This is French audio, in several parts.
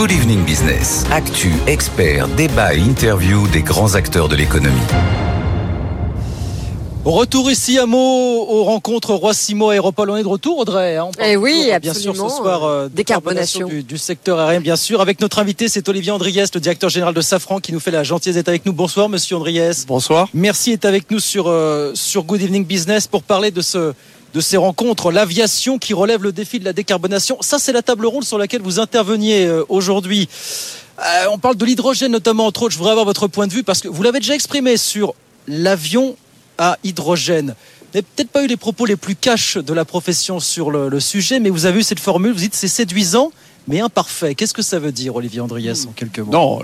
Good Evening Business. Actu, experts, débat et interview des grands acteurs de l'économie. Retour ici à Meaux aux rencontres Roi-Simo Aéropole. On est de retour, Audrey. Hein, eh oui, Bien sûr, ce soir, euh, décarbonation, du, secteur aérien, bien sûr. Avec notre invité, c'est Olivier Andriès, le directeur général de Safran, qui nous fait la gentillesse d'être avec nous. Bonsoir, monsieur Andriès. Bonsoir. Merci d'être avec nous sur, euh, sur Good Evening Business pour parler de ce, de ces rencontres, l'aviation qui relève le défi de la décarbonation. Ça, c'est la table ronde sur laquelle vous interveniez euh, aujourd'hui. on parle de l'hydrogène notamment, entre autres. Je voudrais avoir votre point de vue parce que vous l'avez déjà exprimé sur l'avion à hydrogène. Vous n'avez peut-être pas eu les propos les plus cash de la profession sur le, sujet, mais vous avez eu cette formule, vous dites c'est séduisant, mais imparfait. Qu'est-ce que ça veut dire, Olivier Andriès, en quelques mots? Non,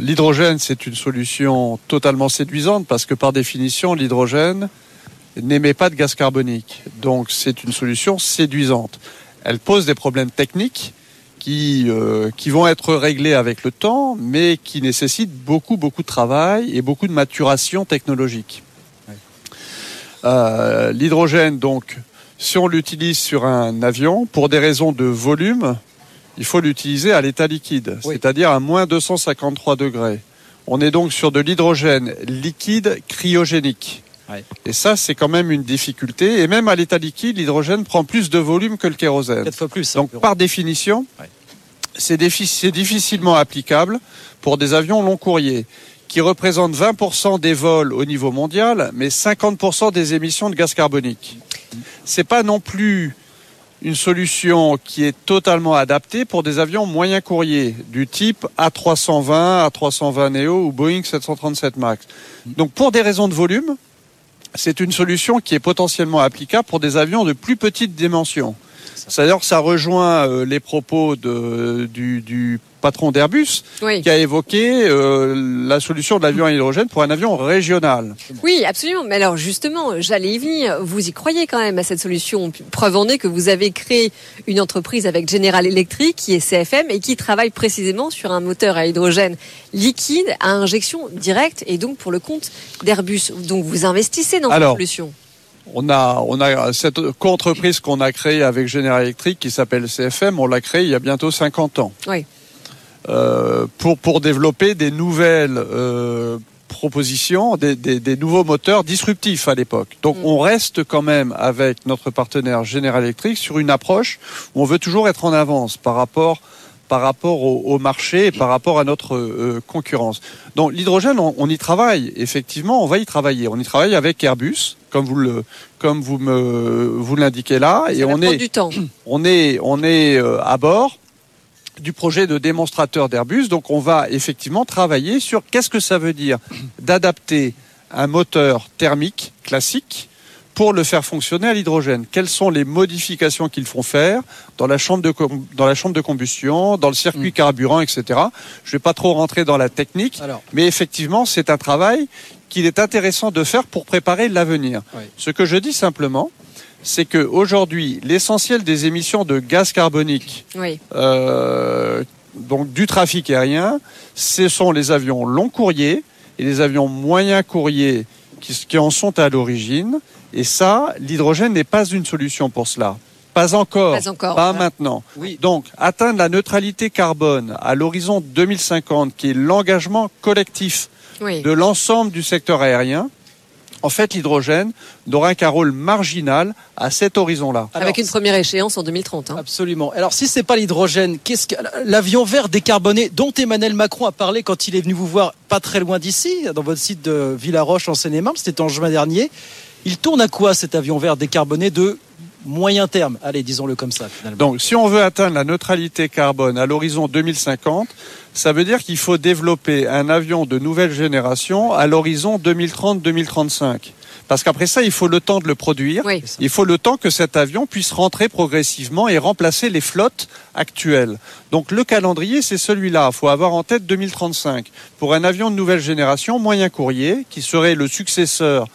l'hydrogène, c'est une solution totalement séduisante parce que par définition, l'hydrogène n'émet pas de gaz carbonique. Donc c'est une solution séduisante. Elle pose des problèmes techniques qui, euh, qui vont être réglés avec le temps, mais qui nécessitent beaucoup, beaucoup de travail et beaucoup de maturation technologique. Euh, l'hydrogène, donc, si on l'utilise sur un avion, pour des raisons de volume, il faut l'utiliser à l'état liquide, c'est-à-dire à moins 253 degrés. On est donc sur de l'hydrogène liquide cryogénique. Et ça, c'est quand même une difficulté. Et même à l'état liquide, l'hydrogène prend plus de volume que le kérosène. fois plus. Donc, par définition, c'est difficilement applicable pour des avions long courrier qui représente 20% des vols au niveau mondial, mais 50% des émissions de gaz carbonique. C'est pas non plus une solution qui est totalement adaptée pour des avions moyens courriers du type A320, A320 Neo ou Boeing 737 Max. Donc pour des raisons de volume, c'est une solution qui est potentiellement applicable pour des avions de plus petite dimension. C'est-à-dire ça rejoint euh, les propos de, du, du patron d'Airbus, qui a évoqué euh, la solution de l'avion à hydrogène pour un avion régional. Oui, absolument. Mais alors justement, j'allais y venir. Vous y croyez quand même à cette solution Preuve en est que vous avez créé une entreprise avec General Electric, qui est CFM, et qui travaille précisément sur un moteur à hydrogène liquide à injection directe, et donc pour le compte d'Airbus. Donc vous investissez dans cette solution on a, on a cette entreprise qu'on a créée avec General Electric qui s'appelle CFM, on l'a créée il y a bientôt 50 ans. Oui. Euh, pour, pour développer des nouvelles euh, propositions, des, des, des, nouveaux moteurs disruptifs à l'époque. Donc mm. on reste quand même avec notre partenaire General Electric sur une approche où on veut toujours être en avance par rapport par rapport au, marché et par rapport à notre euh, concurrence. Donc l'hydrogène, on, y travaille. Effectivement, on va y travailler. On y travaille avec Airbus, comme vous le, comme vous me, vous l'indiquez là, et on est, du temps. on est, on est à bord du projet de démonstrateur d'Airbus. Donc on va effectivement travailler sur qu'est-ce que ça veut dire d'adapter un moteur thermique classique pour le faire fonctionner à l'hydrogène. Quelles sont les modifications qu'ils font faire dans la chambre de, dans la chambre de combustion, dans le circuit mm. carburant, etc. Je ne vais pas trop rentrer dans la technique, mais effectivement, c'est un travail qu'il est intéressant de faire pour préparer l'avenir. Ce que je dis simplement, c'est que aujourd'hui, l'essentiel des émissions de gaz carbonique, euh, donc du trafic aérien, ce sont les avions long courrier et les avions moyens courriers qui, en sont à l'origine. Et ça, l'hydrogène n'est pas une solution pour cela. Pas encore, pas, maintenant. Donc, atteindre la neutralité carbone à l'horizon 2050, qui est l'engagement collectif de l'ensemble du secteur aérien, en fait, l'hydrogène n'aura qu'un rôle marginal à cet horizon-là. Avec une première échéance en 2030. Hein. Absolument. Alors, si c'est pas l'hydrogène, qu'est-ce que l'avion vert décarboné dont Emmanuel Macron a parlé quand il est venu vous voir pas très loin d'ici, dans votre site de Villaroche en Seine-et-Marne, c'était en juin dernier. Il tourne à quoi cet avion vert décarboné de moyen terme? Allez, disons-le comme ça. Finalement. Donc, si on veut atteindre la neutralité carbone à l'horizon 2050, ça veut dire qu'il faut développer un avion de nouvelle génération à l'horizon 2030-2035. Parce qu'après ça, il faut le temps de le produire. Il faut le temps que cet avion puisse rentrer progressivement et remplacer les flottes actuelles. Donc le calendrier, c'est celui-là. Il faut avoir en tête 2035 pour un avion de nouvelle génération moyen courrier qui serait le successeur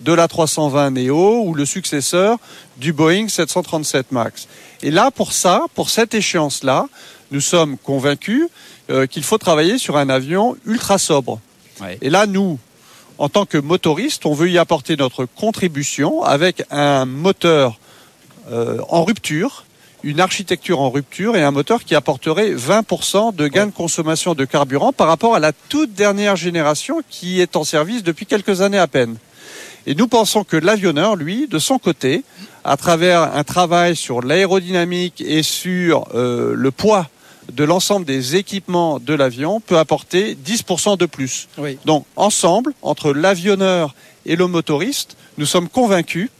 de la 320 Neo ou le successeur du Boeing 737 MAX. Et là, pour ça, pour cette échéance-là, nous sommes convaincus euh, qu'il faut travailler sur un avion ultra sobre. Et là, nous, en tant que motoristes, on veut y apporter notre contribution avec un moteur euh, en rupture une architecture en rupture et un moteur qui apporterait 20% de gain de consommation de carburant par rapport à la toute dernière génération qui est en service depuis quelques années à peine. Et nous pensons que l'avionneur, lui, de son côté, à travers un travail sur l'aérodynamique et sur euh, le poids de l'ensemble des équipements de l'avion, peut apporter 10% de plus. Oui. Donc, ensemble, entre l'avionneur et le motoriste, nous sommes convaincus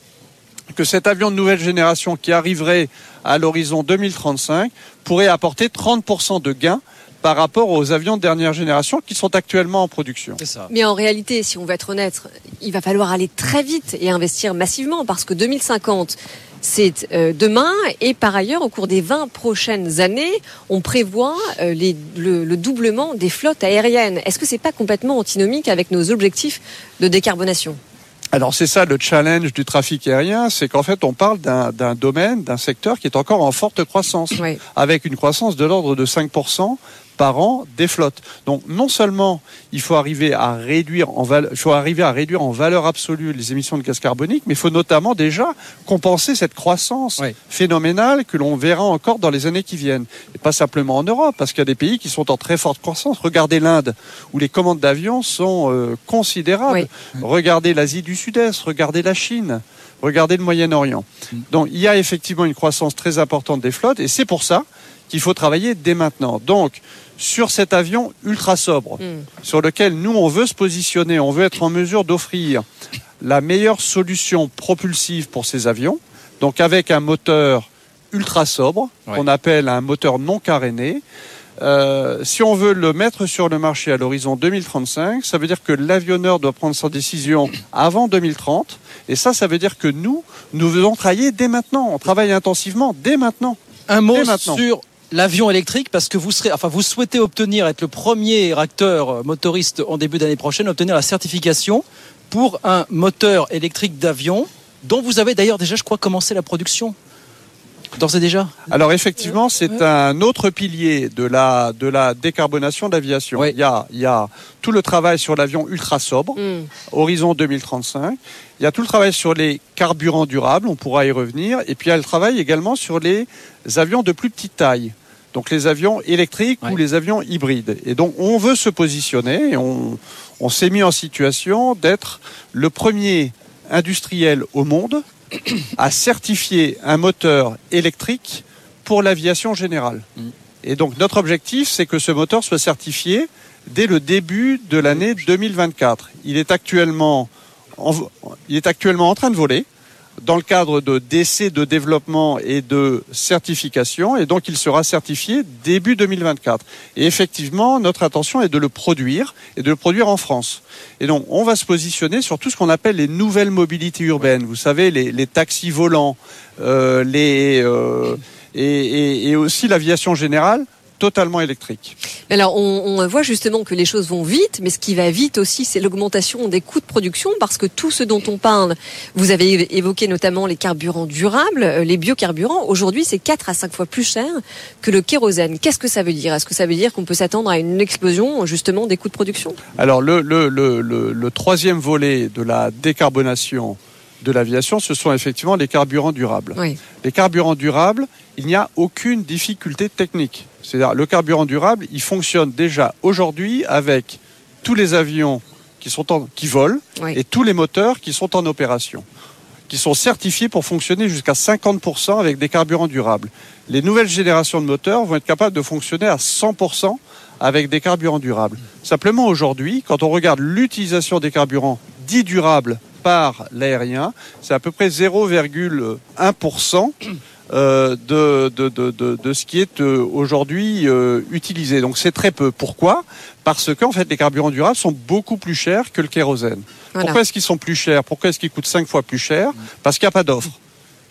que cet avion de nouvelle génération qui arriverait à l'horizon 2035 pourrait apporter 30% de gains par rapport aux avions de dernière génération qui sont actuellement en production. C'est ça. Mais en réalité, si on veut être honnête, il va falloir aller très vite et investir massivement parce que 2050, c'est euh, demain et par ailleurs, au cours des 20 prochaines années, on prévoit euh, les- le, le doublement des flottes aériennes. Est-ce que c'est pas complètement antinomique avec nos objectifs de décarbonation? Alors c'est ça le challenge du trafic aérien, c'est qu'en fait on parle d'un d'un domaine, d'un secteur qui est encore en forte croissance, Oui. avec une croissance de l'ordre de 5% par an des flottes. Donc non seulement il faut arriver à réduire en val- il faut arriver à réduire en valeur absolue les émissions de gaz carbonique, mais il faut notamment déjà compenser cette croissance Oui. phénoménale que l'on verra encore dans les années qui viennent. Et pas simplement en Europe, parce qu'il y a des pays qui sont en très forte croissance. Regardez l'Inde, où les commandes d'avions sont euh, considérables. Regardez l'Asie du Sud-Est, regardez la Chine, regardez le Moyen-Orient. Donc il y a effectivement une croissance très importante des flottes, et c'est pour ça qu'il faut travailler dès maintenant. Donc sur cet avion ultra sobre, Hmm. sur lequel nous on veut se positionner, on veut être en mesure d'offrir la meilleure solution propulsive pour ces avions, donc avec un moteur ultra sobre, Ouais. qu'on appelle un moteur non caréné. Euh, si on veut le mettre sur le marché à l'horizon 2035, ça veut dire que l'avionneur doit prendre sa décision avant 2030. Et ça, ça veut dire que nous, nous devons travailler dès maintenant. On travaille intensivement dès maintenant. Un mot sur l'avion électrique parce que vous serez, enfin, vous souhaitez obtenir être le premier acteur euh, motoriste en début d'année prochaine, obtenir la certification pour un moteur électrique d'avion dont vous avez d'ailleurs déjà, je crois, commencé la production. D'ores et déjà. Alors effectivement, c'est un autre pilier de la, de la décarbonation de l'aviation. Oui. Il, y a, il y a tout le travail sur l'avion ultra sobre, Hmm. horizon 2035. Il y a tout le travail sur les carburants durables, on pourra y revenir. Et puis il y a le travail également sur les avions de plus petite taille. Donc les avions électriques Ouais. ou les avions hybrides. Et donc on veut se positionner, et on, on s'est mis en situation d'être le premier industriel au monde à certifier un moteur électrique pour l'aviation générale. Mm. Et donc notre objectif, c'est que ce moteur soit certifié dès le début de l'année 2024. Il est actuellement en, il est actuellement en train de voler dans le cadre de d'essais de développement et de certification et donc il sera certifié début 2024. Et effectivement, notre intention est de le produire et de le produire en France. Et donc on va se positionner sur tout ce qu'on appelle les nouvelles mobilités urbaines. Vous savez, les, les taxis volants, euh, les euh, et, et- et aussi l'aviation générale totalement électrique. Alors, on, on voit justement que les choses vont vite, mais ce qui va vite aussi, c'est l'augmentation des coûts de production, parce que tout ce dont on parle, vous avez évoqué notamment les carburants durables, euh, les biocarburants. Aujourd'hui, c'est 4 à 5 fois plus cher que le kérosène. Qu'est-ce que ça veut dire? Est-ce que ça veut dire qu'on peut s'attendre à une explosion justement des coûts de production? Alors le, le, le, le, le troisième volet de la décarbonation de l'aviation, ce sont effectivement les carburants durables. Oui. Les carburants durables, il n'y a aucune difficulté technique. C'est-à-dire le carburant durable, il fonctionne déjà aujourd'hui avec tous les avions qui, sont en, qui volent Oui. et tous les moteurs qui sont en opération, qui sont certifiés pour fonctionner jusqu'à 50% avec des carburants durables. Les nouvelles générations de moteurs vont être capables de fonctionner à 100% avec des carburants durables. Simplement aujourd'hui, quand on regarde l'utilisation des carburants dits durables par l'aérien, c'est à peu près 0,1% euh, de, de, de, de, de ce qui est euh, aujourd'hui euh, utilisé. Donc c'est très peu. Pourquoi? Parce qu'en fait les carburants durables sont beaucoup plus chers que le kérosène. Voilà. Pourquoi est-ce qu'ils sont plus chers? Pourquoi est-ce qu'ils coûtent 5 fois plus cher? Parce qu'il n'y a pas d'offre.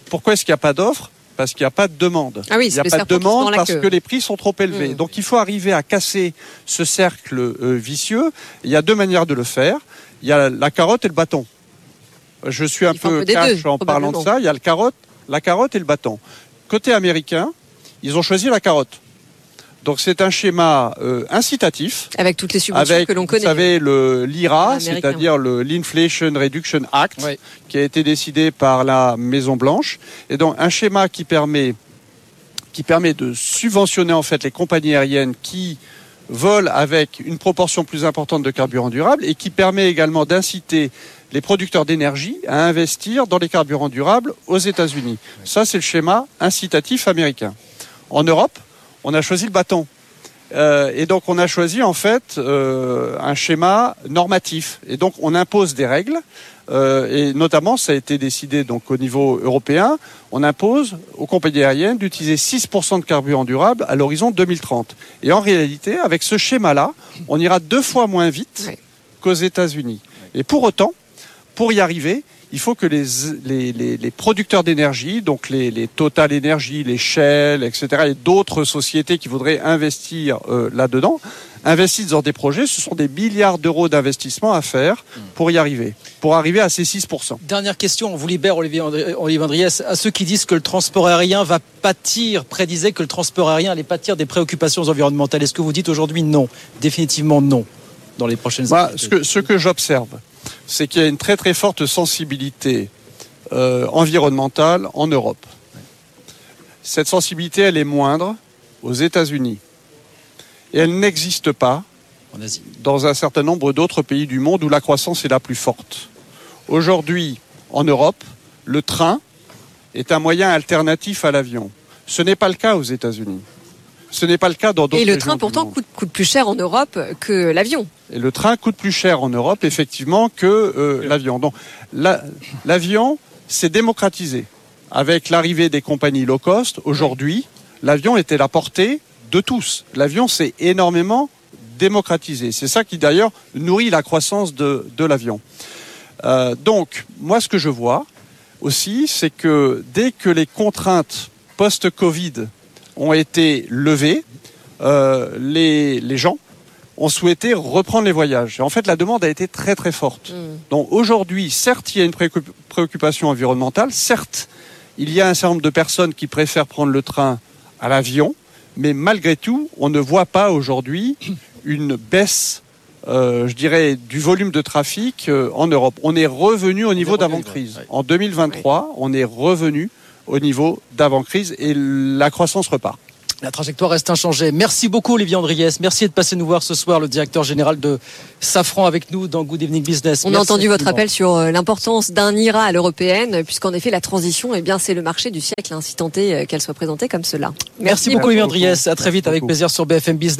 Pourquoi est-ce qu'il n'y a pas d'offre? Parce qu'il n'y a pas de demande. Ah oui, Il n'y a pas de demande parce que les prix sont trop élevés. Mm. Donc il faut arriver à casser ce cercle euh, vicieux. Il y a deux manières de le faire. Il y a la carotte et le bâton. Je suis un un peu cash deux, en parlant de ça. Il y a le carotte, la carotte et le bâton. Côté américain, ils ont choisi la carotte. Donc c'est un schéma euh, incitatif Avec toutes les subventions avec, que l'on vous connaît. savez, le l'IRA, c'est-à-dire le l'Inflation Reduction Act, Oui. qui a été décidé par la Maison Blanche, et donc un schéma qui permet qui permet de subventionner en fait les compagnies aériennes qui volent avec une proportion plus importante de carburant durable et qui permet également d'inciter les producteurs d'énergie à investir dans les carburants durables aux États-Unis. Ça, c'est le schéma incitatif américain. En Europe, on a choisi le bâton. Euh, et donc on a choisi en fait euh, un schéma normatif. Et donc on impose des règles. Euh, et notamment, ça a été décidé donc au niveau européen. On impose aux compagnies aériennes d'utiliser 6% de carburant durable à l'horizon 2030. Et en réalité, avec ce schéma-là, on ira deux fois moins vite qu'aux États-Unis. Et pour autant, pour y arriver, il faut que les, les, les- les producteurs d'énergie, donc les, les Total Energy, les Shell, etc., et d'autres sociétés qui voudraient investir euh, là-dedans, investissent dans des projets. Ce sont des milliards d'euros d'investissement à faire pour y arriver, pour arriver à ces 6%. Dernière question, on vous libère Olivier, André- Olivier Andriès. À ceux qui disent que le transport aérien va pâtir, prédisaient que le transport aérien allait pâtir des préoccupations environnementales. Est-ce que vous dites aujourd'hui non Définitivement non dans les prochaines Moi, années? ce que, ce que j'observe, c'est qu'il y a une très très forte sensibilité euh, environnementale en Europe. Cette sensibilité, elle est moindre aux États-Unis. Et elle n'existe pas en Asie. dans un certain nombre d'autres pays du monde où la croissance est la plus forte. Aujourd'hui, en Europe, le train est un moyen alternatif à l'avion. Ce n'est pas le cas aux États-Unis. Ce n'est pas le cas dans d'autres Et le train pourtant coûte, coûte plus cher en Europe que l'avion. Et le train coûte plus cher en Europe, effectivement, que euh, l'avion. Donc, la- l'avion s'est démocratisé. Avec l'arrivée des compagnies low cost, aujourd'hui, l'avion était la portée de tous. L'avion s'est énormément démocratisé. C'est ça qui, d'ailleurs, nourrit la croissance de, de l'avion. Euh, donc, moi, ce que je vois aussi, c'est que dès que les contraintes post-Covid ont été levées, euh, les, les gens ont souhaité reprendre les voyages. Et en fait, la demande a été très très forte. Mm. Donc aujourd'hui, certes, il y a une préoccup- préoccupation environnementale, certes, il y a un certain nombre de personnes qui préfèrent prendre le train à l'avion, mais malgré tout, on ne voit pas aujourd'hui une baisse, euh, je dirais, du volume de trafic euh, en Europe. On est revenu au niveau d'avant-crise. ouais. En 2023, on est revenu au niveau d'avant-crise et la croissance repart. La trajectoire reste inchangée. Merci beaucoup Olivier Andriès. Merci de passer nous voir ce soir, le directeur général de Safran avec nous dans Good Evening Business. On a entendu votre appel sur euh, l'importance d'un IRA à l'européenne, puisqu'en effet la transition, eh bien c'est le marché du siècle, hein, si tant est euh, qu'elle soit présentée comme cela. Merci, beaucoup beaucoup. Olivier Andriès. À très vite Merci avec beaucoup. plaisir sur BFM Business.